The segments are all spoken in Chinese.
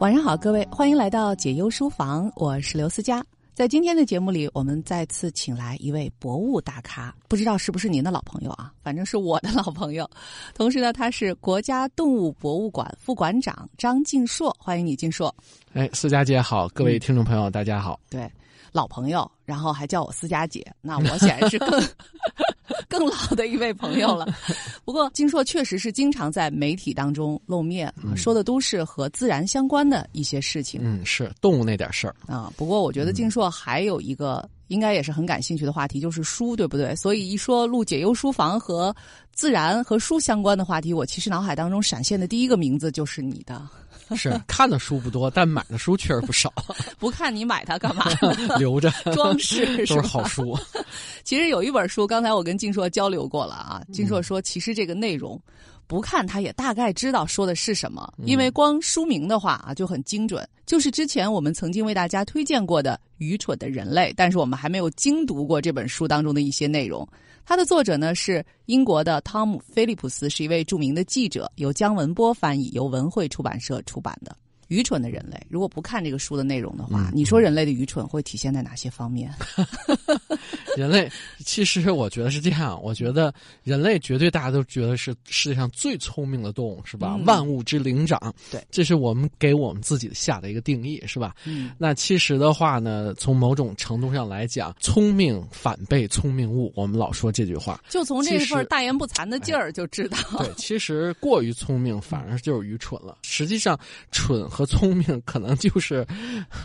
晚上好，各位，欢迎来到解忧书房，我是刘思佳。在今天的节目里，我们再次请来一位博物大咖，不知道是不是您的老朋友啊？反正是我的老朋友。同时呢，他是国家动物博物馆副馆长张静硕，欢迎你，静硕。哎，思佳姐好，各位听众朋友，大家好。对，老朋友，然后还叫我思佳姐，那我显然是更 更老的一位朋友了。不过，金硕确实是经常在媒体当中露面，说的都是和自然相关的一些事情。嗯，是动物那点事儿啊。不过，我觉得金硕还有一个应该也是很感兴趣的话题，就是书，对不对？所以一说录解忧书房和自然和书相关的话题，我其实脑海当中闪现的第一个名字就是你的。是看的书不多，但买的书确实不少。不看你买它干嘛？留着装饰都是好书。其实有一本书，刚才我跟金硕交流过了啊。金硕说，其实这个内容不看他也大概知道说的是什么，因为光书名的话啊就很精准。就是之前我们曾经为大家推荐过的《愚蠢的人类》，但是我们还没有精读过这本书当中的一些内容。它的作者呢是英国的汤姆·菲利普斯，是一位著名的记者，由姜文波翻译，由文汇出版社出版的。愚蠢的人类，如果不看这个书的内容的话，你说人类的愚蠢会体现在哪些方面？人类其实我觉得是这样，我觉得人类绝对大家都觉得是世界上最聪明的动物，是吧？万物之灵长，对，这是我们给我们自己下的一个定义，是吧？嗯，那其实的话呢，从某种程度上来讲，聪明反被聪明误，我们老说这句话，就从这份大言不惭的劲儿就知道，对，其实过于聪明反而就是愚蠢了。实际上，蠢和聪明可能就是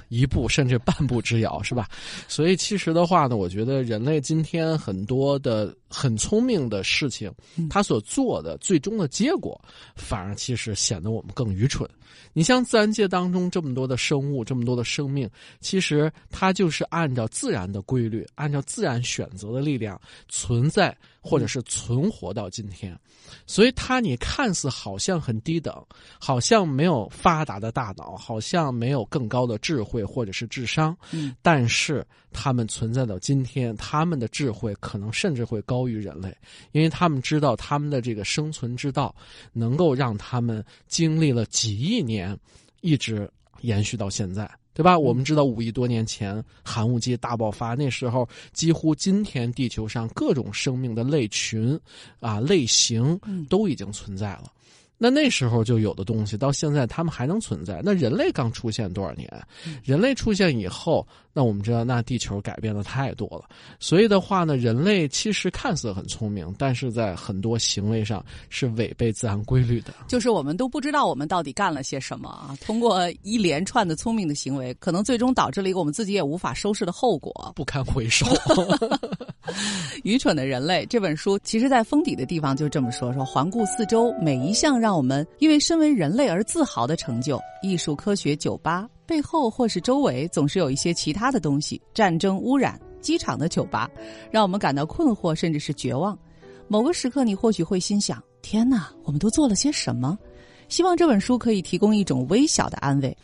一步甚至半步之遥，是吧？所以其实的话呢，我觉得人类今天很多的很聪明的事情，他所做的最终的结果，反而其实显得我们更愚蠢。你像自然界当中这么多的生物，这么多的生命，其实它就是按照自然的规律，按照自然选择的力量存在，或者是存活到今天。所以它你看似好像很低等，好像没有发达的大脑，好像没有更高的智慧或者是智商，嗯，但是他们存在到今天，他们的智慧可能甚至会高于人类，因为他们知道他们的这个生存之道，能够让他们经历了几亿年，一直延续到现在。对吧？我们知道五亿多年前寒武纪大爆发，那时候几乎今天地球上各种生命的类群，啊类型都已经存在了。那那时候就有的东西，到现在他们还能存在。那人类刚出现多少年？人类出现以后，那我们知道，那地球改变的太多了。所以的话呢，人类其实看似很聪明，但是在很多行为上是违背自然规律的。就是我们都不知道我们到底干了些什么啊！通过一连串的聪明的行为，可能最终导致了一个我们自己也无法收拾的后果，不堪回首。愚蠢的人类这本书，其实在封底的地方就这么说：说环顾四周，每一项让我们因为身为人类而自豪的成就，艺术、科学、酒吧背后或是周围，总是有一些其他的东西：战争、污染、机场的酒吧，让我们感到困惑，甚至是绝望。某个时刻，你或许会心想：天哪，我们都做了些什么？希望这本书可以提供一种微小的安慰。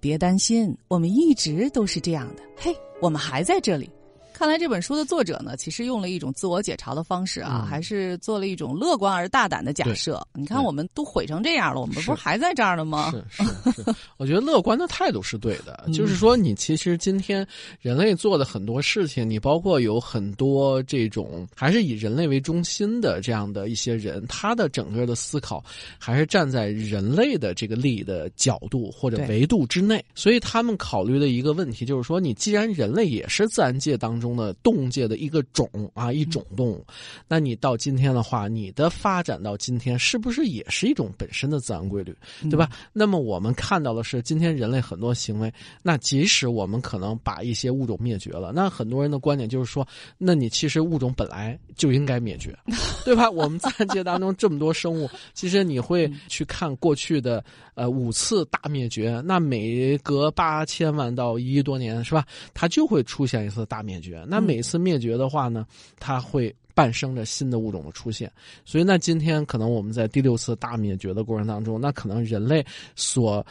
别担心，我们一直都是这样的。嘿，我们还在这里。看来这本书的作者呢，其实用了一种自我解嘲的方式啊，还是做了一种乐观而大胆的假设。你看，我们都毁成这样了，我们不是还在这儿呢吗？是是是，我觉得乐观的态度是对的。就是说，你其实今天人类做的很多事情，你包括有很多这种还是以人类为中心的这样的一些人，他的整个的思考还是站在人类的这个利益的角度或者维度之内。所以他们考虑的一个问题就是说，你既然人类也是自然界当中。的动物界的一个种啊，一种动物，那你到今天的话，你的发展到今天，是不是也是一种本身的自然规律，对吧？那么我们看到的是，今天人类很多行为，那即使我们可能把一些物种灭绝了，那很多人的观点就是说，那你其实物种本来就应该灭绝，对吧？我们自然界当中这么多生物，其实你会去看过去的呃五次大灭绝，那每隔八千万到一亿多年，是吧？它就会出现一次大灭绝。那每次灭绝的话呢，它会伴生着新的物种的出现。所以，那今天可能我们在第六次大灭绝的过程当中，那可能人类所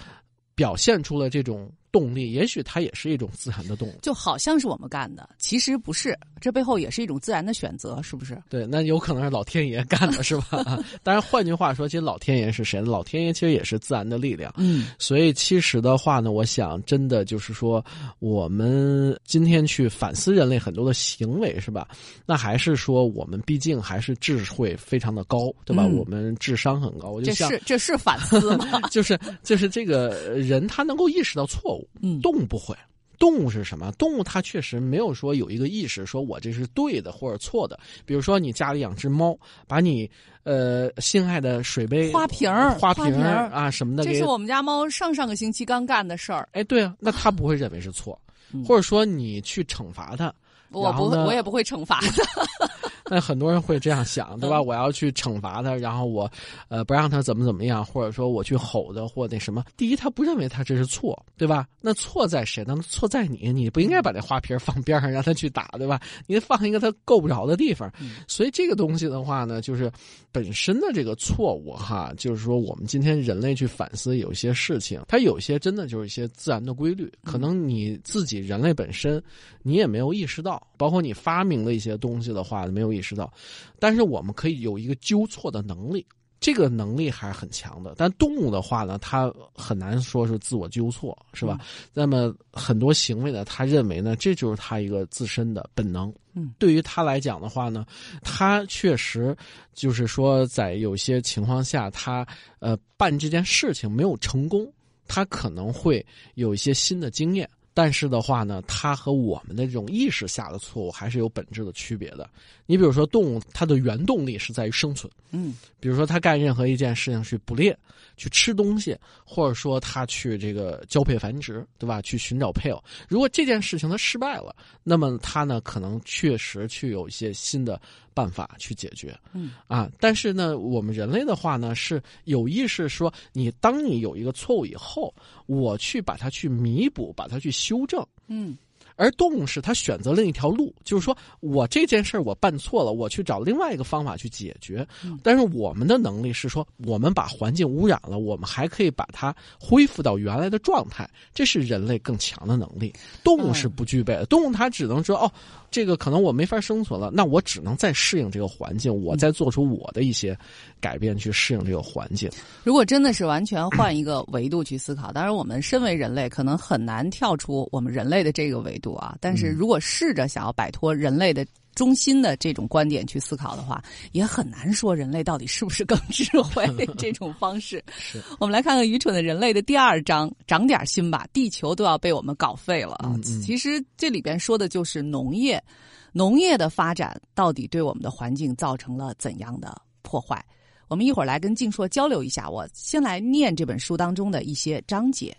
表现出了这种动力，也许它也是一种自然的动力，就好像是我们干的，其实不是，这背后也是一种自然的选择，是不是？对，那有可能是老天爷干的，是吧？当然，换句话说，其实老天爷是谁？老天爷其实也是自然的力量。嗯，所以其实的话呢，我想真的就是说，我们今天去反思人类很多的行为，是吧？那还是说我们毕竟还是智慧非常的高，对吧？我们智商很高，我就这是这是反思吗？就是就是这个人他能够意识到错误。嗯，动物不会。动物是什么？动物它确实没有说有一个意识，说我这是对的或者错的。比如说你家里养只猫，把你呃心爱的水杯、花瓶、花瓶啊什么的，这是我们家猫上上个星期刚干的事儿。哎，对啊，那它不会认为是错，或者说你去惩罚它，我不会，我也不会惩罚他。那很多人会这样想，对吧？我要去惩罚他，然后我，呃，不让他怎么怎么样，或者说我去吼他或那什么。第一，他不认为他这是错，对吧？那错在谁呢？错在你，你不应该把这花瓶放边上让他去打，对吧？你放一个他够不着的地方。所以这个东西的话呢，就是本身的这个错误哈，就是说我们今天人类去反思有些事情，它有些真的就是一些自然的规律，可能你自己人类本身你也没有意识到，包括你发明的一些东西的话没有。意识到，但是我们可以有一个纠错的能力，这个能力还是很强的。但动物的话呢，它很难说是自我纠错，是吧？那么很多行为呢，他认为呢，这就是他一个自身的本能。嗯，对于他来讲的话呢，他确实就是说，在有些情况下，他呃办这件事情没有成功，他可能会有一些新的经验。但是的话呢，它和我们的这种意识下的错误还是有本质的区别的。你比如说，动物它的原动力是在于生存，嗯，比如说它干任何一件事情去捕猎、去吃东西，或者说它去这个交配繁殖，对吧？去寻找配偶。如果这件事情它失败了，那么它呢可能确实去有一些新的办法去解决，嗯啊。但是呢，我们人类的话呢是有意识说，你当你有一个错误以后，我去把它去弥补，把它去。修正，嗯，而动物是它选择另一条路，就是说我这件事儿我办错了，我去找另外一个方法去解决。但是我们的能力是说，我们把环境污染了，我们还可以把它恢复到原来的状态，这是人类更强的能力。动物是不具备的，动物它只能说哦。这个可能我没法生存了，那我只能再适应这个环境，我再做出我的一些改变去适应这个环境。如果真的是完全换一个维度去思考，当然我们身为人类可能很难跳出我们人类的这个维度啊。但是如果试着想要摆脱人类的中心的这种观点去思考的话，也很难说人类到底是不是更智慧 这种方式。我们来看看愚蠢的人类的第二章，长点心吧，地球都要被我们搞废了啊！其实这里边说的就是农业。农业的发展到底对我们的环境造成了怎样的破坏？我们一会儿来跟静硕交流一下。我先来念这本书当中的一些章节。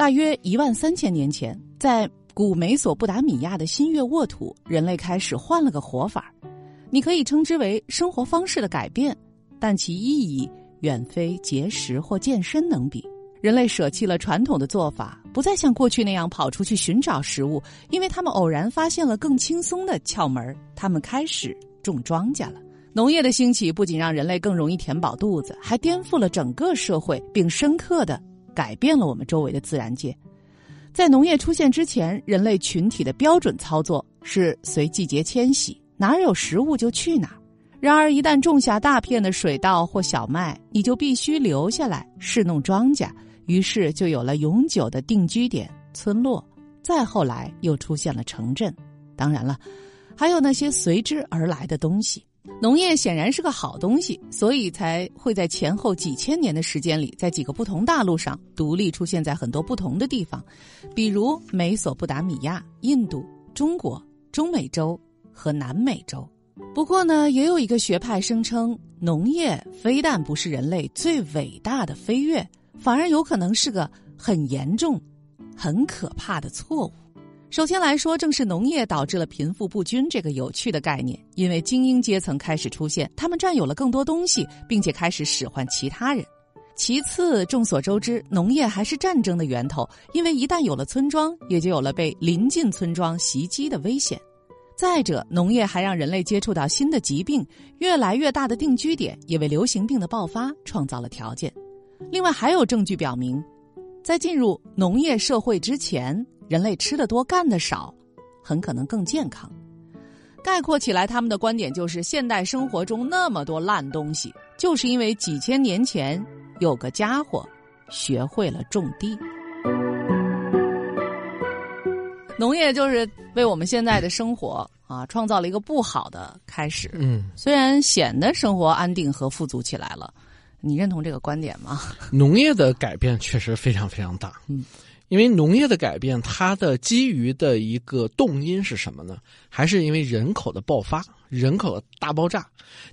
大约一万三千年前，在古美索不达米亚的新月沃土，人类开始换了个活法你可以称之为生活方式的改变，但其意义远非节食或健身能比。人类舍弃了传统的做法，不再像过去那样跑出去寻找食物，因为他们偶然发现了更轻松的窍门他们开始种庄稼了。农业的兴起不仅让人类更容易填饱肚子，还颠覆了整个社会，并深刻的改变了我们周围的自然界。在农业出现之前，人类群体的标准操作是随季节迁徙，哪儿有食物就去哪儿。然而，一旦种下大片的水稻或小麦，你就必须留下来侍弄庄稼。于是就有了永久的定居点村落，再后来又出现了城镇。当然了，还有那些随之而来的东西。农业显然是个好东西，所以才会在前后几千年的时间里，在几个不同大陆上独立出现在很多不同的地方，比如美索不达米亚、印度、中国、中美洲和南美洲。不过呢，也有一个学派声称，农业非但不是人类最伟大的飞跃。反而有可能是个很严重、很可怕的错误。首先来说，正是农业导致了贫富不均这个有趣的概念，因为精英阶层开始出现，他们占有了更多东西，并且开始使唤其他人。其次，众所周知，农业还是战争的源头，因为一旦有了村庄，也就有了被临近村庄袭击的危险。再者，农业还让人类接触到新的疾病，越来越大的定居点也为流行病的爆发创造了条件。另外，还有证据表明，在进入农业社会之前，人类吃的多、干的少，很可能更健康。概括起来，他们的观点就是：现代生活中那么多烂东西，就是因为几千年前有个家伙学会了种地。农业就是为我们现在的生活啊创造了一个不好的开始。嗯，虽然显得生活安定和富足起来了，你认同这个观点吗？农业的改变确实非常非常大。嗯，因为农业的改变，它的基于的一个动因是什么呢？还是因为人口的爆发。人口的大爆炸，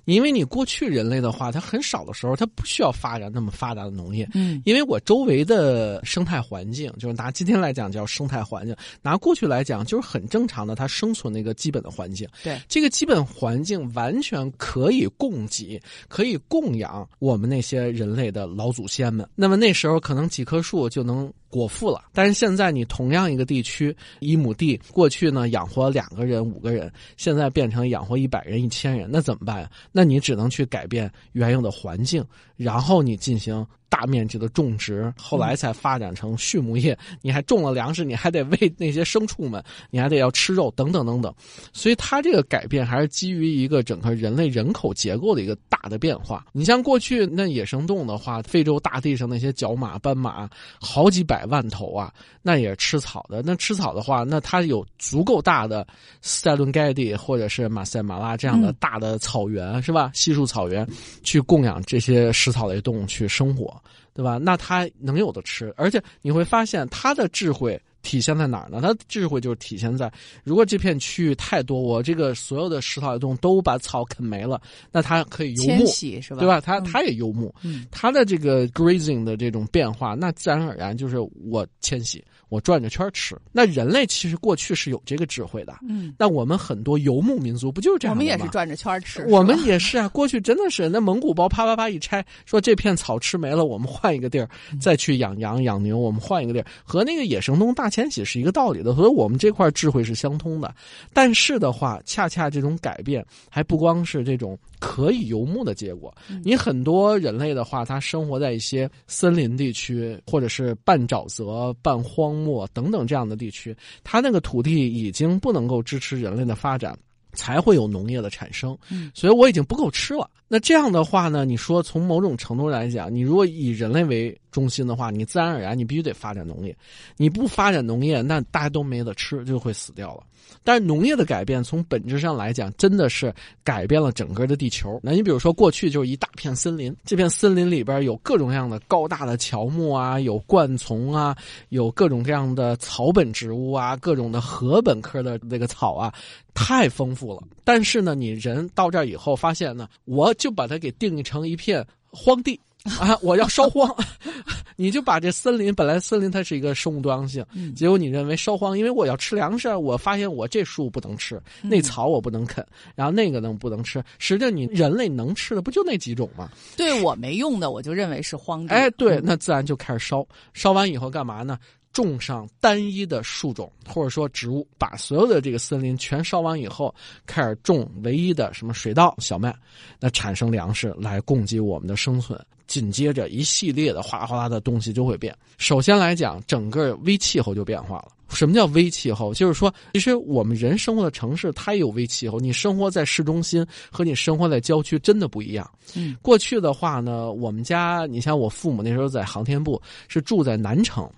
因为你过去人类的话，它很少的时候，它不需要发展那么发达的农业。嗯，因为我周围的生态环境，就是拿今天来讲叫生态环境，拿过去来讲就是很正常的，它生存的一个基本的环境。对，这个基本环境完全可以供给，可以供养我们那些人类的老祖先们。那么那时候可能几棵树就能果腹了，但是现在你同样一个地区一亩地，过去呢养活两个人、五个人，现在变成养活一。百人、一千人，那怎么办呀？那你只能去改变原有的环境，然后你进行。大面积的种植，后来才发展成畜牧业。你还种了粮食，你还得喂那些牲畜们，你还得要吃肉，等等等等。所以它这个改变还是基于一个整个人类人口结构的一个大的变化。你像过去那野生动物的话，非洲大地上那些角马、斑马，好几百万头啊，那也是吃草的。那吃草的话，那它有足够大的塞伦盖蒂或者是马赛马拉这样的大的草原，是吧？稀树草原，去供养这些食草类动物去生活。对吧？那他能有的吃，而且你会发现他的智慧体现在哪儿呢？它智慧就是体现在，如果这片区域太多，我这个所有的食草类动物都把草啃没了，那它可以游牧，是吧？对吧？它它也游牧，它的这个 grazing 的这种变化，那自然而然就是我迁徙。我转着圈吃。那人类其实过去是有这个智慧的。嗯，那我们很多游牧民族不就是这样吗？我们也是转着圈吃。我们也是啊，过去真的是那蒙古包啪啪啪一拆，说这片草吃没了，我们换一个地儿再去养羊养牛，我们换一个地儿，和那个野生动物大迁徙是一个道理的。所以我们这块智慧是相通的。但是的话，恰恰这种改变还不光是这种。可以游牧的结果，你很多人类的话，他生活在一些森林地区，或者是半沼泽、半荒漠等等这样的地区，他那个土地已经不能够支持人类的发展，才会有农业的产生。所以我已经不够吃了。那这样的话呢？你说从某种程度来讲，你如果以人类为中心的话，你自然而然你必须得发展农业。你不发展农业，那大家都没得吃，就会死掉了。但是农业的改变，从本质上来讲，真的是改变了整个的地球。那你比如说，过去就是一大片森林，这片森林里边有各种各样的高大的乔木啊，有灌丛啊，有各种各样的草本植物啊，各种的禾本科的那个草啊，太丰富了。但是呢，你人到这儿以后发现呢，我。就把它给定义成一片荒地啊！我要烧荒，你就把这森林本来森林它是一个生物多样性，结果你认为烧荒，因为我要吃粮食，我发现我这树不能吃，那草我不能啃，然后那个能不能吃？实际上你人类能吃的不就那几种吗？对我没用的，我就认为是荒地。哎，对，那自然就开始烧，烧完以后干嘛呢？种上单一的树种或者说植物，把所有的这个森林全烧完以后，开始种唯一的什么水稻、小麦，那产生粮食来供给我们的生存。紧接着一系列的哗啦哗啦的东西就会变。首先来讲，整个微气候就变化了。什么叫微气候？就是说，其实我们人生活的城市它也有微气候。你生活在市中心和你生活在郊区真的不一样。嗯，过去的话呢，我们家你像我父母那时候在航天部，是住在南城。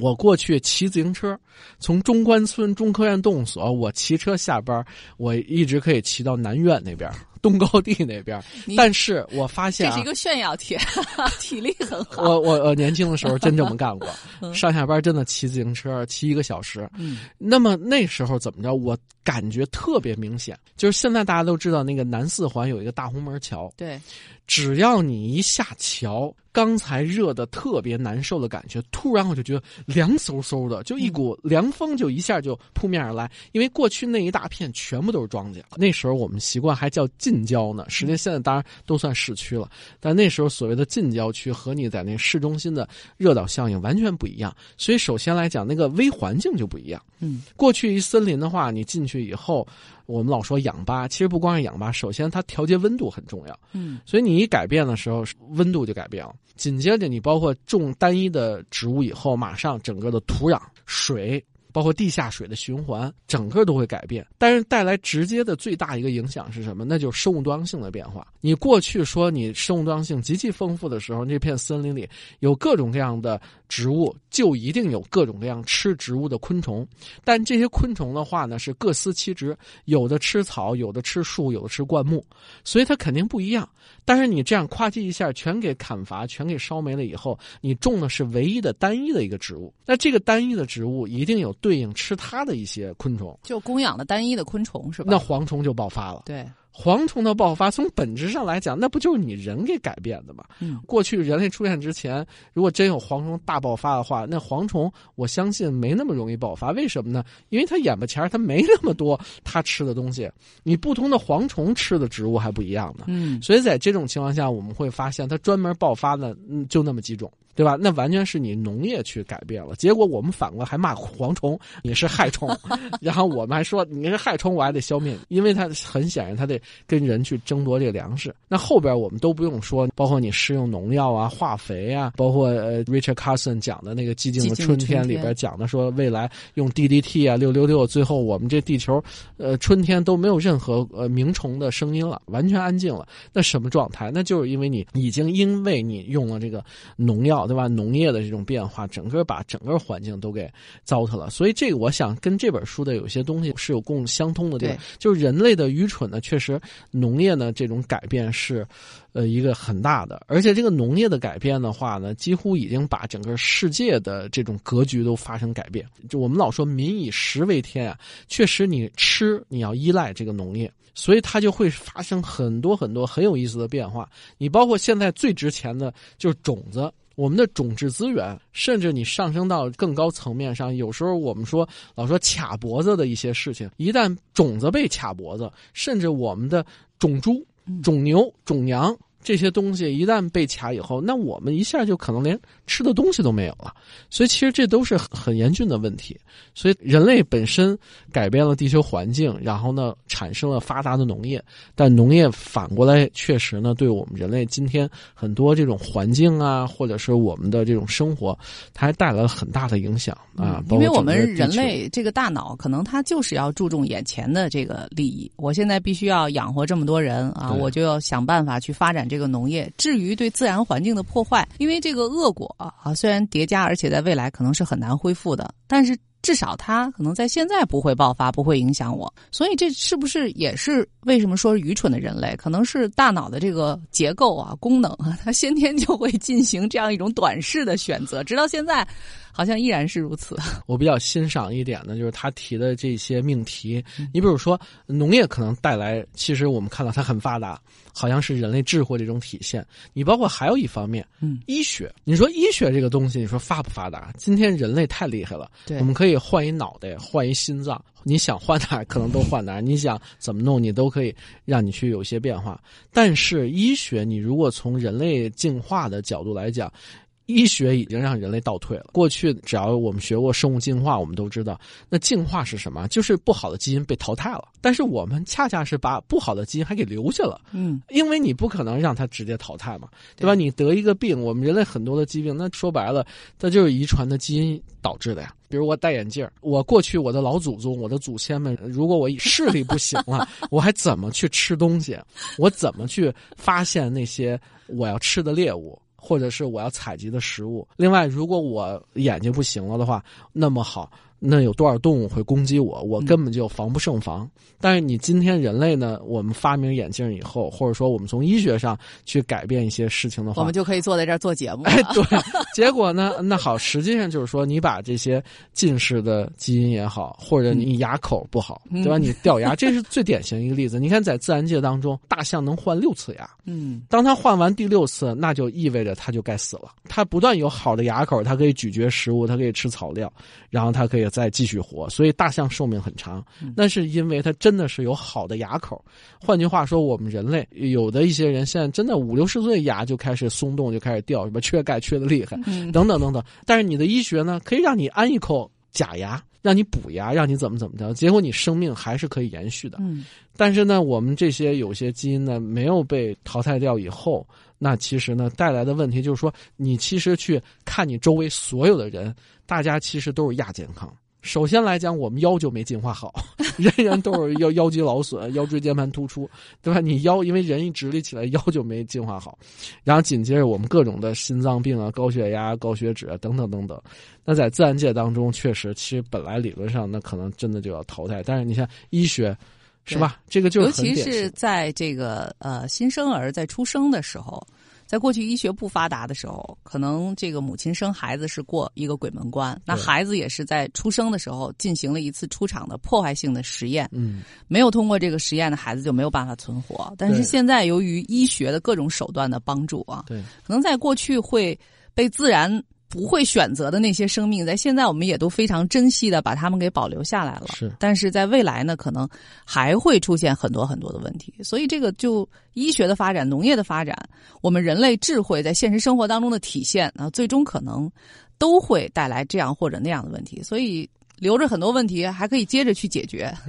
我过去骑自行车，从中关村中科院动物所，我骑车下班，我一直可以骑到南苑那边。东高地那边，但是我发现这是一个炫耀帖，体力很好。我我我年轻的时候真这么干过，上下班真的骑自行车骑一个小时。嗯，那么那时候怎么着？我感觉特别明显，就是现在大家都知道那个南四环有一个大红门桥，对，只要你一下桥，刚才热的特别难受的感觉，突然我就觉得凉飕飕的，就一股凉风就一下就扑面而来。因为过去那一大片全部都是庄稼，那时候我们习惯还叫。近郊呢，实际现在当然都算市区了，但那时候所谓的近郊区和你在那市中心的热岛效应完全不一样。所以首先来讲，那个微环境就不一样。嗯，过去一森林的话，你进去。去以后，我们老说氧吧，其实不光是氧吧，首先它调节温度很重要。嗯，所以你一改变的时候，温度就改变了。紧接着你包括种单一的植物以后，马上整个的土壤、水。包括地下水的循环，整个都会改变。但是带来直接的最大一个影响是什么？那就是生物多样性的变化。你过去说你生物多样性极其丰富的时候，那片森林里有各种各样的植物，就一定有各种各样吃植物的昆虫。但这些昆虫的话呢，是各司其职，有的吃草，有的吃树，有的吃灌木，所以它肯定不一样。但是你这样夸叽一下，全给砍伐，全给烧没了以后，你种的是唯一的单一的一个植物。那这个单一的植物一定有对应吃它的一些昆虫，就供养的单一的昆虫是吧？那蝗虫就爆发了。对。蝗虫的爆发，从本质上来讲，那不就是你人给改变的吗？嗯，过去人类出现之前，如果真有蝗虫大爆发的话，那蝗虫我相信没那么容易爆发。为什么呢？因为它眼巴前它没那么多它吃的东西。你不同的蝗虫吃的植物还不一样呢。嗯，所以在这种情况下，我们会发现它专门爆发的，嗯，就那么几种。对吧？那完全是你农业去改变了，结果我们反过来还骂蝗虫你是害虫，然后我们还说你是害虫，我还得消灭，因为它很显然它得跟人去争夺这个粮食。那后边我们都不用说，包括你施用农药啊、化肥啊，包括呃 Richard Carson 讲的那个《寂静的春天》里边讲的说，未来用 DDT 啊、六六六，最后我们这地球，呃，春天都没有任何呃鸣虫的声音了，完全安静了。那什么状态？那就是因为你已经因为你用了这个农药。对吧？农业的这种变化，整个把整个环境都给糟蹋了。所以这个，我想跟这本书的有些东西是有共相通的地方。就是人类的愚蠢呢，确实农业呢这种改变是，呃，一个很大的。而且这个农业的改变的话呢，几乎已经把整个世界的这种格局都发生改变。就我们老说民以食为天啊，确实你吃你要依赖这个农业，所以它就会发生很多很多很有意思的变化。你包括现在最值钱的就是种子。我们的种质资源，甚至你上升到更高层面上，有时候我们说老说卡脖子的一些事情，一旦种子被卡脖子，甚至我们的种猪、种牛、种羊。这些东西一旦被卡以后，那我们一下就可能连吃的东西都没有了。所以其实这都是很严峻的问题。所以人类本身改变了地球环境，然后呢产生了发达的农业，但农业反过来确实呢对我们人类今天很多这种环境啊，或者是我们的这种生活，它还带来了很大的影响啊。因为我们人类这个大脑可能它就是要注重眼前的这个利益。我现在必须要养活这么多人啊，我就要想办法去发展这。这个农业，至于对自然环境的破坏，因为这个恶果啊，虽然叠加，而且在未来可能是很难恢复的，但是至少它可能在现在不会爆发，不会影响我。所以这是不是也是为什么说愚蠢的人类，可能是大脑的这个结构啊、功能啊，它先天就会进行这样一种短视的选择，直到现在。好像依然是如此。我比较欣赏一点呢，就是他提的这些命题。你比如说，农业可能带来，其实我们看到它很发达，好像是人类智慧这种体现。你包括还有一方面，嗯，医学。你说医学这个东西，你说发不发达？今天人类太厉害了，对，我们可以换一脑袋，换一心脏，你想换哪可能都换哪，你想怎么弄，你都可以让你去有些变化。但是医学，你如果从人类进化的角度来讲，医学已经让人类倒退了。过去只要我们学过生物进化，我们都知道，那进化是什么？就是不好的基因被淘汰了。但是我们恰恰是把不好的基因还给留下了。嗯，因为你不可能让它直接淘汰嘛，对吧？你得一个病，我们人类很多的疾病，那说白了，它就是遗传的基因导致的呀。比如我戴眼镜我过去我的老祖宗、我的祖先们，如果我视力不行了，我还怎么去吃东西？我怎么去发现那些我要吃的猎物？或者是我要采集的食物。另外，如果我眼睛不行了的话，那么好。那有多少动物会攻击我？我根本就防不胜防。但是你今天人类呢？我们发明眼镜以后，或者说我们从医学上去改变一些事情的话，我们就可以坐在这儿做节目。哎，对。结果呢？那好，实际上就是说，你把这些近视的基因也好，或者你牙口不好，对吧？你掉牙，这是最典型一个例子。你看，在自然界当中，大象能换六次牙。嗯。当它换完第六次，那就意味着它就该死了。它不断有好的牙口，它可以咀嚼食物，它可以吃草料，然后它可以。再继续活，所以大象寿命很长，那是因为它真的是有好的牙口。换句话说，我们人类有的一些人现在真的五六十岁牙就开始松动，就开始掉，什么缺钙缺的厉害，等等等等。但是你的医学呢，可以让你安一口假牙。让你补牙，让你怎么怎么着，结果你生命还是可以延续的。嗯，但是呢，我们这些有些基因呢没有被淘汰掉以后，那其实呢带来的问题就是说，你其实去看你周围所有的人，大家其实都是亚健康。首先来讲，我们腰就没进化好，人人都是腰腰肌劳损、腰椎间盘突出，对吧？你腰因为人一直立起来，腰就没进化好，然后紧接着我们各种的心脏病啊、高血压、高血脂啊等等等等。那在自然界当中，确实其实本来理论上那可能真的就要淘汰，但是你看医学，是吧？这个就是尤其是在这个呃新生儿在出生的时候。在过去医学不发达的时候，可能这个母亲生孩子是过一个鬼门关，那孩子也是在出生的时候进行了一次出场的破坏性的实验，嗯，没有通过这个实验的孩子就没有办法存活。但是现在由于医学的各种手段的帮助啊，对，可能在过去会被自然。不会选择的那些生命，在现在我们也都非常珍惜的把它们给保留下来了。是，但是在未来呢，可能还会出现很多很多的问题。所以，这个就医学的发展、农业的发展，我们人类智慧在现实生活当中的体现啊，最终可能都会带来这样或者那样的问题。所以。留着很多问题，还可以接着去解决。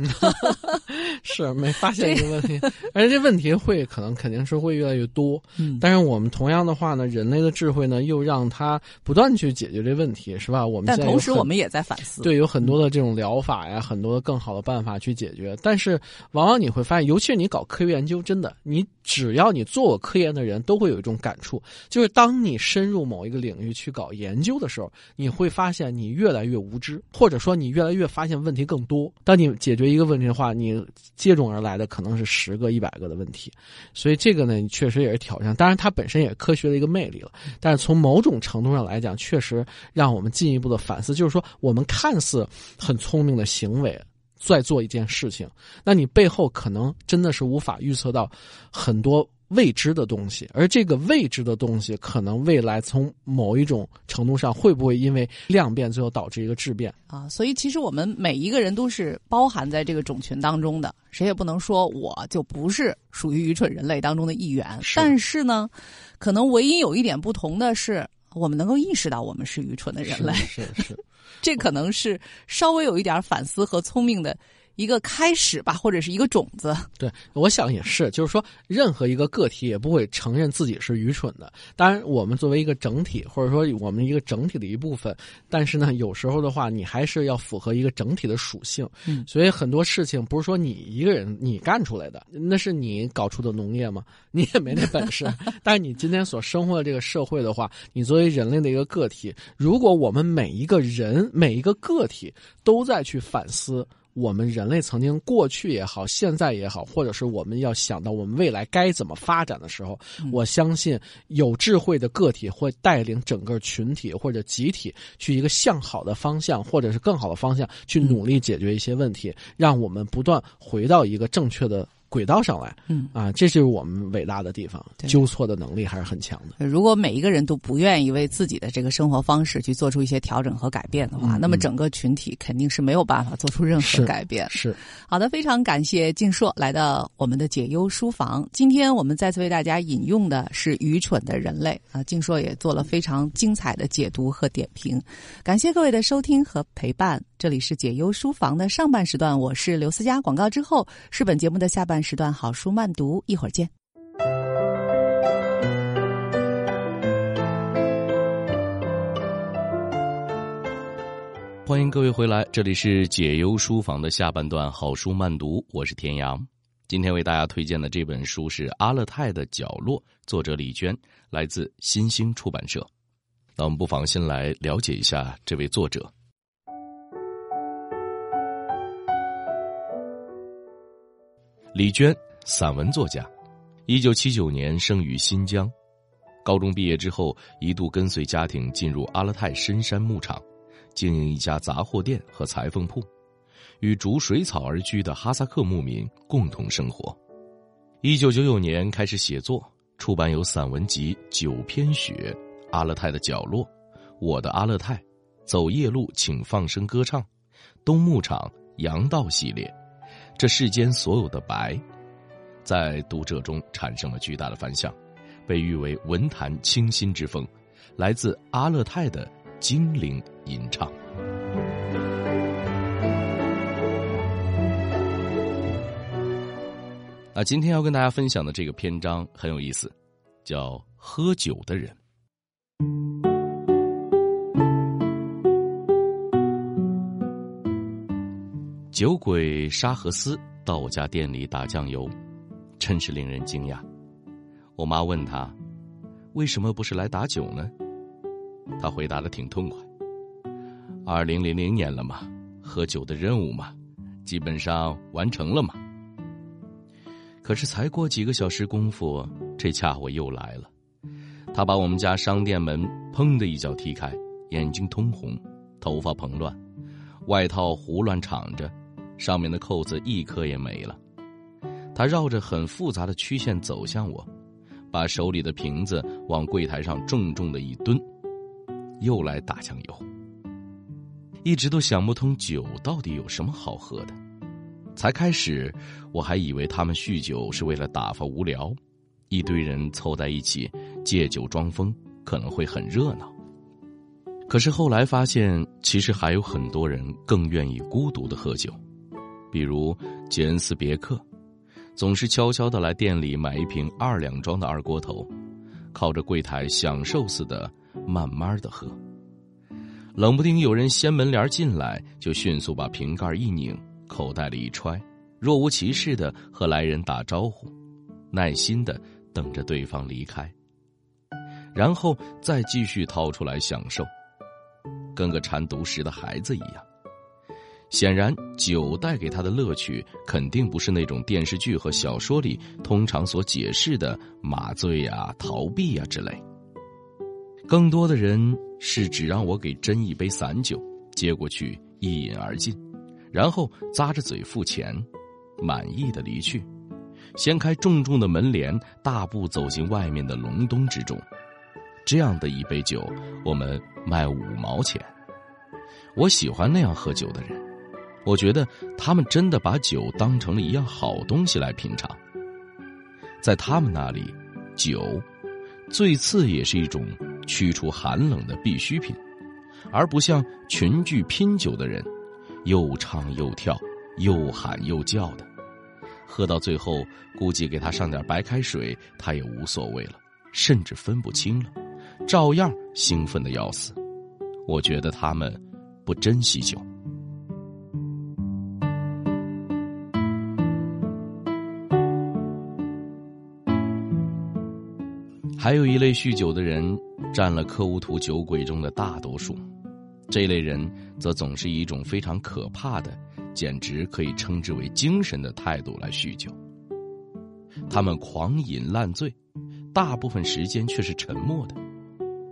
是没发现一个问题，而且这问题会可能肯定是会越来越多。嗯，但是我们同样的话呢，人类的智慧呢，又让它不断去解决这问题，是吧？我们但同时我们也在反思。对，有很多的这种疗法呀，很多的更好的办法去解决。但是往往你会发现，尤其是你搞科学研究，真的，你只要你做过科研的人都会有一种感触，就是当你深入某一个领域去搞研究的时候，你会发现你越来越无知，或者说。你越来越发现问题更多。当你解决一个问题的话，你接踵而来的可能是十个、一百个的问题。所以这个呢，确实也是挑战。当然，它本身也科学的一个魅力了。但是从某种程度上来讲，确实让我们进一步的反思，就是说，我们看似很聪明的行为，在做一件事情，那你背后可能真的是无法预测到很多。未知的东西，而这个未知的东西，可能未来从某一种程度上，会不会因为量变，最后导致一个质变啊？所以，其实我们每一个人都是包含在这个种群当中的，谁也不能说我就不是属于愚蠢人类当中的一员。但是呢，可能唯一有一点不同的是，我们能够意识到我们是愚蠢的人类。是是，这可能是稍微有一点反思和聪明的。一个开始吧，或者是一个种子。对，我想也是，就是说，任何一个个体也不会承认自己是愚蠢的。当然，我们作为一个整体，或者说我们一个整体的一部分，但是呢，有时候的话，你还是要符合一个整体的属性。嗯，所以很多事情不是说你一个人你干出来的，那是你搞出的农业吗？你也没那本事。但是你今天所生活的这个社会的话，你作为人类的一个个体，如果我们每一个人每一个个体都在去反思。我们人类曾经过去也好，现在也好，或者是我们要想到我们未来该怎么发展的时候，我相信有智慧的个体会带领整个群体或者集体去一个向好的方向，或者是更好的方向去努力解决一些问题，让我们不断回到一个正确的。轨道上来，嗯啊，这就是我们伟大的地方，纠错的能力还是很强的。如果每一个人都不愿意为自己的这个生活方式去做出一些调整和改变的话，那么整个群体肯定是没有办法做出任何改变。是好的，非常感谢静硕来到我们的解忧书房。今天我们再次为大家引用的是《愚蠢的人类》啊，静硕也做了非常精彩的解读和点评。感谢各位的收听和陪伴。这里是解忧书房的上半时段，我是刘思佳。广告之后是本节目的下半时段，好书慢读，一会儿见。欢迎各位回来，这里是解忧书房的下半段，好书慢读，我是田阳。今天为大家推荐的这本书是《阿勒泰的角落》，作者李娟，来自新兴出版社。那我们不妨先来了解一下这位作者。李娟，散文作家，一九七九年生于新疆。高中毕业之后，一度跟随家庭进入阿勒泰深山牧场，经营一家杂货店和裁缝铺，与逐水草而居的哈萨克牧民共同生活。一九九九年开始写作，出版有散文集《九篇雪》《阿勒泰的角落》《我的阿勒泰》《走夜路请放声歌唱》《东牧场羊道》系列。这世间所有的白在读者中产生了巨大的反响被誉为文坛清新之风来自阿勒泰的精灵吟唱。那今天要跟大家分享的这个篇章很有意思叫喝酒的人。酒鬼沙和斯到我家店里打酱油，真是令人惊讶。我妈问他：“为什么不是来打酒呢？”他回答的挺痛快：“二零零零年了嘛，喝酒的任务嘛，基本上完成了嘛。”可是才过几个小时功夫，这家伙又来了。他把我们家商店门砰的一脚踢开，眼睛通红，头发蓬乱，外套胡乱敞着，上面的扣子一颗也没了。他绕着很复杂的曲线走向我，把手里的瓶子往柜台上重重的一蹲，又来打酱油。一直都想不通酒到底有什么好喝的。才开始，我还以为他们酗酒是为了打发无聊，一堆人凑在一起借酒装疯，可能会很热闹。可是后来发现，其实还有很多人更愿意孤独的喝酒，比如杰恩斯别克，总是悄悄的来店里买一瓶二两装的二锅头，靠着柜台享受似的慢慢的喝。冷不丁有人掀门帘进来，就迅速把瓶盖一拧。口袋里一揣，若无其事的和来人打招呼，耐心的等着对方离开，然后再继续掏出来享受，跟个馋独食的孩子一样。显然，酒带给他的乐趣肯定不是那种电视剧和小说里通常所解释的麻醉呀、逃避呀之类。更多的人是只让我给斟一杯散酒，接过去一饮而尽。然后咂着嘴付钱，满意的离去，掀开重重的门帘，大步走进外面的隆冬之中。这样的一杯酒，我们卖五毛钱。我喜欢那样喝酒的人，我觉得他们真的把酒当成了一样好东西来品尝。在他们那里，酒最次也是一种驱除寒冷的必需品，而不像群聚拼酒的人。又唱又跳，又喊又叫的，喝到最后，估计给他上点白开水，他也无所谓了，甚至分不清了，照样兴奋的要死。我觉得他们不珍惜酒。还有一类酗酒的人，占了科乌图酒鬼中的大多数。这类人则总是以一种非常可怕的，简直可以称之为精神的态度来酗酒。他们狂饮烂醉，大部分时间却是沉默的，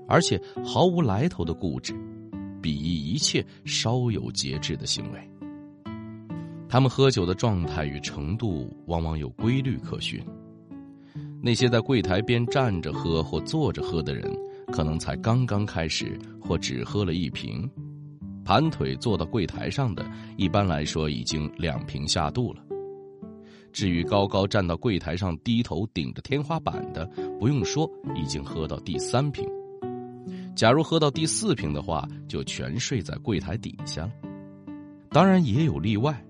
而且毫无来头的固执，鄙夷一切稍有节制的行为。他们喝酒的状态与程度往往有规律可循。那些在柜台边站着喝或坐着喝的人。可能才刚刚开始，或只喝了一瓶，盘腿坐到柜台上的，一般来说已经两瓶下肚了。至于高高站到柜台上，低头顶着天花板的，不用说，已经喝到第三瓶。假如喝到第四瓶的话，就全睡在柜台底下了。当然也有例外，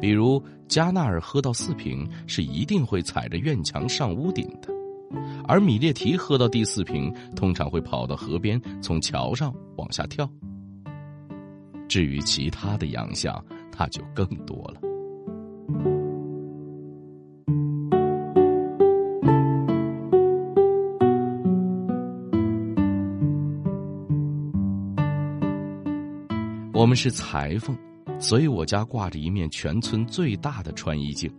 比如加纳尔喝到四瓶，是一定会踩着院墙上屋顶的。而米列提喝到第四瓶，通常会跑到河边，从桥上往下跳。至于其他的洋相，那就更多了。我们是裁缝，所以我家挂着一面全村最大的穿衣镜，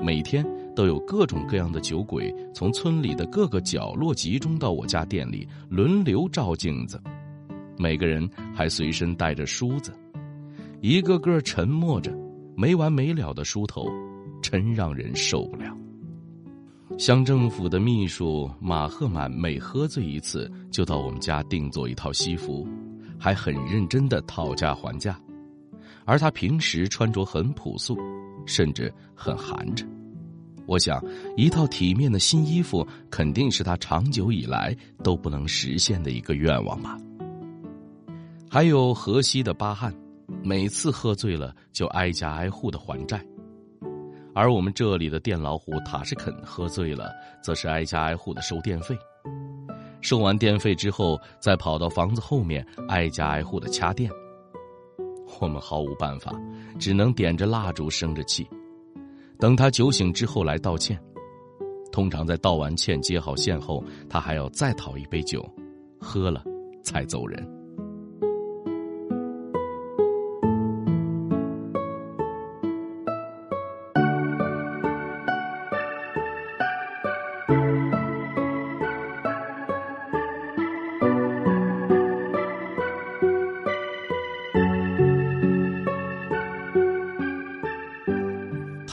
每天。都有各种各样的酒鬼从村里的各个角落集中到我家店里，轮流照镜子。每个人还随身带着梳子，一个个沉默着，没完没了的梳头，真让人受不了。乡政府的秘书马赫满每喝醉一次，就到我们家定做一套西服，还很认真的讨价还价。而他平时穿着很朴素，甚至很寒碜。我想，一套体面的新衣服肯定是他长久以来都不能实现的一个愿望吧。还有河西的巴汉，每次喝醉了就挨家挨户的还债，而我们这里的电老虎塔什肯喝醉了，则是挨家挨户的收电费。收完电费之后，再跑到房子后面挨家挨户的掐电。我们毫无办法，只能点着蜡烛生着气，等他酒醒之后来道歉。通常在道完歉、接好线后，他还要再讨一杯酒，喝了才走人。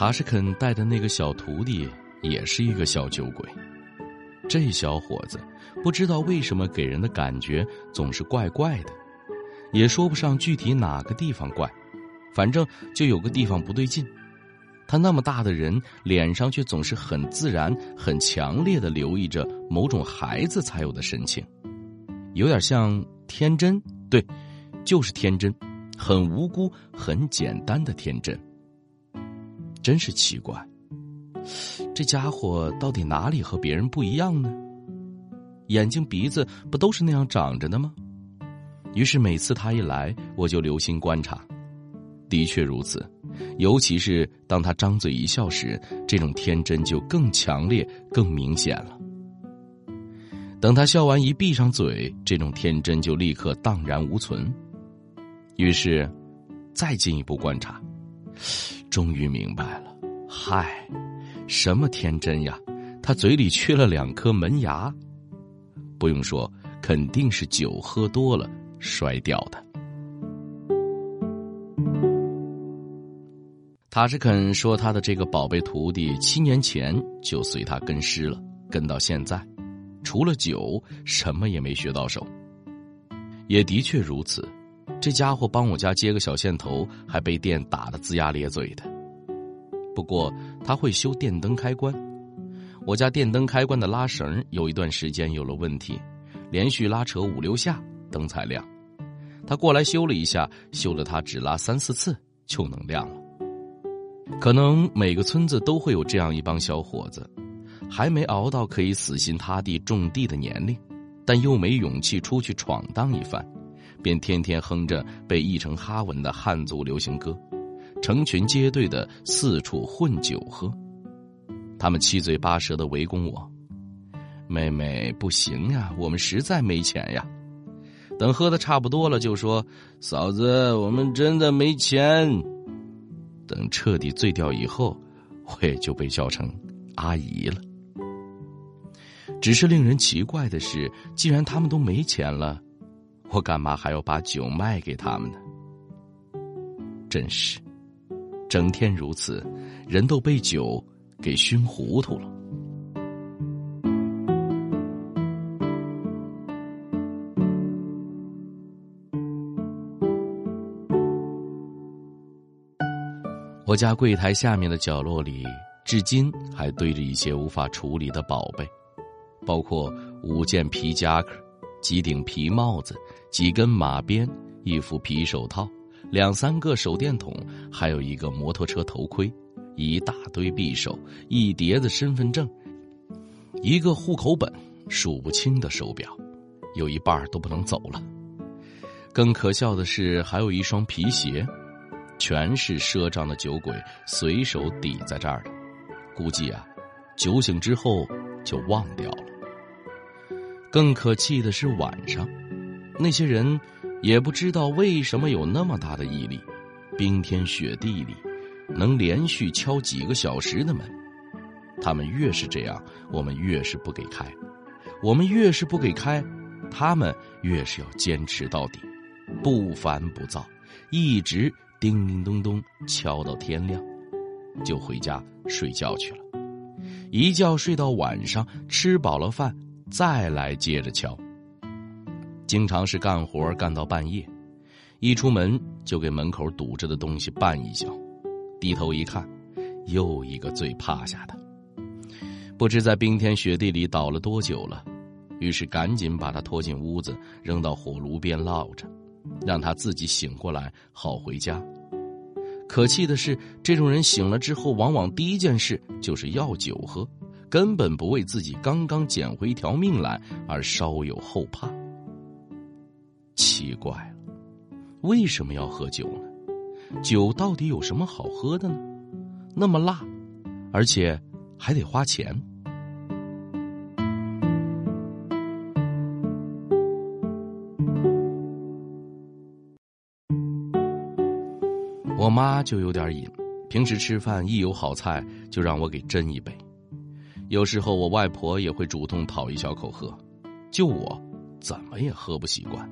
马士肯带的那个小徒弟也是一个小酒鬼。这小伙子不知道为什么给人的感觉总是怪怪的，也说不上具体哪个地方怪，反正就有个地方不对劲。他那么大的人，脸上却总是很自然、很强烈的留意着某种孩子才有的神情，有点像天真，对，就是天真，很无辜、很简单的天真。真是奇怪，这家伙到底哪里和别人不一样呢？眼睛、鼻子不都是那样长着的吗？于是每次他一来，我就留心观察，的确如此。尤其是当他张嘴一笑时，这种天真就更强烈、更明显了。等他笑完一闭上嘴，这种天真就立刻荡然无存。于是，再进一步观察。终于明白了，嗨，什么天真呀？他嘴里缺了两颗门牙。不用说，肯定是酒喝多了摔掉的。塔什肯说，他的这个宝贝徒弟七年前就随他跟师了，跟到现在，除了酒，什么也没学到手。也的确如此。这家伙帮我家接个小线头，还被电打得龇牙咧嘴的。不过他会修电灯开关，我家电灯开关的拉绳有一段时间有了问题，连续拉扯五六下灯才亮。他过来修了一下，修了他只拉三四次就能亮了。可能每个村子都会有这样一帮小伙子，还没熬到可以死心塌地种地的年龄，但又没勇气出去闯荡一番。便天天哼着被译成哈文的汉族流行歌，成群结队的四处混酒喝。他们七嘴八舌的围攻我：“妹妹，不行呀，我们实在没钱呀。”等喝的差不多了，就说：“嫂子，我们真的没钱。”等彻底醉掉以后，我也就被叫成阿姨了。只是令人奇怪的是，既然他们都没钱了。我干嘛还要把酒卖给他们呢？真是，整天如此，人都被酒给熏糊涂了。我家柜台下面的角落里，至今还堆着一些无法处理的宝贝，包括五件皮夹克。几顶皮帽子，几根马鞭，一副皮手套，两三个手电筒，还有一个摩托车头盔，一大堆匕首，一叠子身份证，一个户口本，数不清的手表，有一半都不能走了。更可笑的是，还有一双皮鞋，全是赊账的酒鬼随手抵在这儿的，估计啊，酒醒之后就忘掉了。更可气的是晚上，那些人也不知道为什么有那么大的毅力，冰天雪地里能连续敲几个小时的门。他们越是这样，我们越是不给开；我们越是不给开，他们越是要坚持到底，不烦不躁，一直叮叮咚咚敲到天亮，就回家睡觉去了。一觉睡到晚上，吃饱了饭。再来接着敲，经常是干活干到半夜，一出门就给门口堵着的东西绊一脚，低头一看，又一个醉趴下的，不知在冰天雪地里倒了多久了，于是赶紧把他拖进屋子，扔到火炉边烙着，让他自己醒过来好回家。可气的是，这种人醒了之后，往往第一件事就是要酒喝，根本不为自己刚刚捡回一条命来而稍有后怕。奇怪了，为什么要喝酒呢？酒到底有什么好喝的呢？那么辣，而且还得花钱。我妈就有点瘾，平时吃饭一有好菜就让我给斟一杯。有时候我外婆也会主动讨一小口喝，就我怎么也喝不习惯。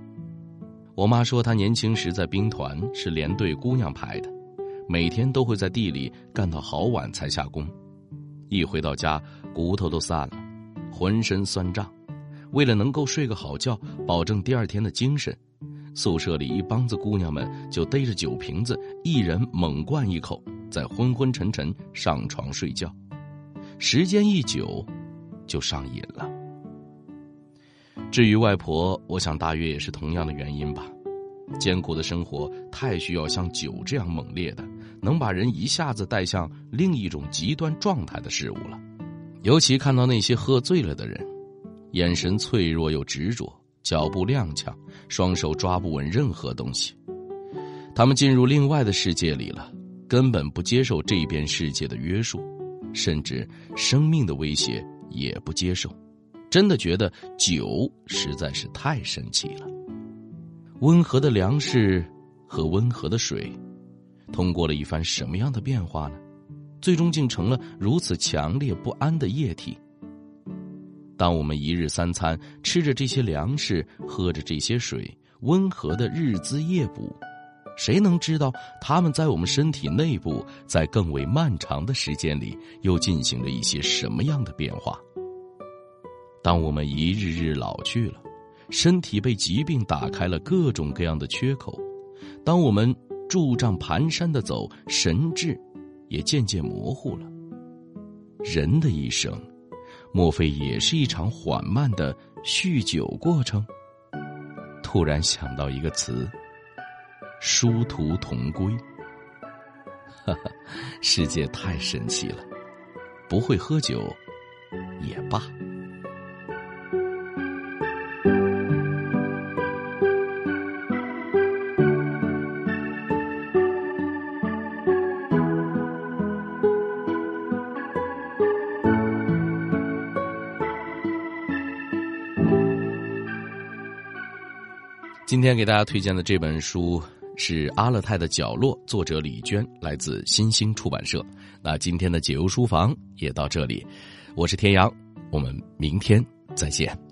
我妈说她年轻时在兵团是连队姑娘排的，每天都会在地里干到好晚才下工，一回到家骨头都散了，浑身酸胀。为了能够睡个好觉，保证第二天的精神。宿舍里一帮子姑娘们就逮着酒瓶子，一人猛灌一口，再昏昏沉沉上床睡觉。时间一久，就上瘾了。至于外婆，我想大约也是同样的原因吧。艰苦的生活太需要像酒这样猛烈的，能把人一下子带向另一种极端状态的事物了。尤其看到那些喝醉了的人，眼神脆弱又执着。脚步踉跄，双手抓不稳任何东西。他们进入另外的世界里了，根本不接受这边世界的约束，甚至生命的威胁也不接受。真的觉得酒实在是太神奇了。温和的粮食和温和的水，通过了一番什么样的变化呢？最终竟成了如此强烈不安的液体。当我们一日三餐吃着这些粮食，喝着这些水，温和的日滋夜补，谁能知道他们在我们身体内部，在更为漫长的时间里，又进行着一些什么样的变化？当我们一日日老去了，身体被疾病打开了各种各样的缺口，当我们拄杖蹒跚的走，神智也渐渐模糊了，人的一生。莫非也是一场缓慢的酗酒过程？突然想到一个词：殊途同归。哈哈，世界太神奇了，不会喝酒也罢。今天给大家推荐的这本书是《阿勒泰的角落》，作者李娟，来自新兴出版社。那今天的解忧书房也到这里，我是天阳，我们明天再见。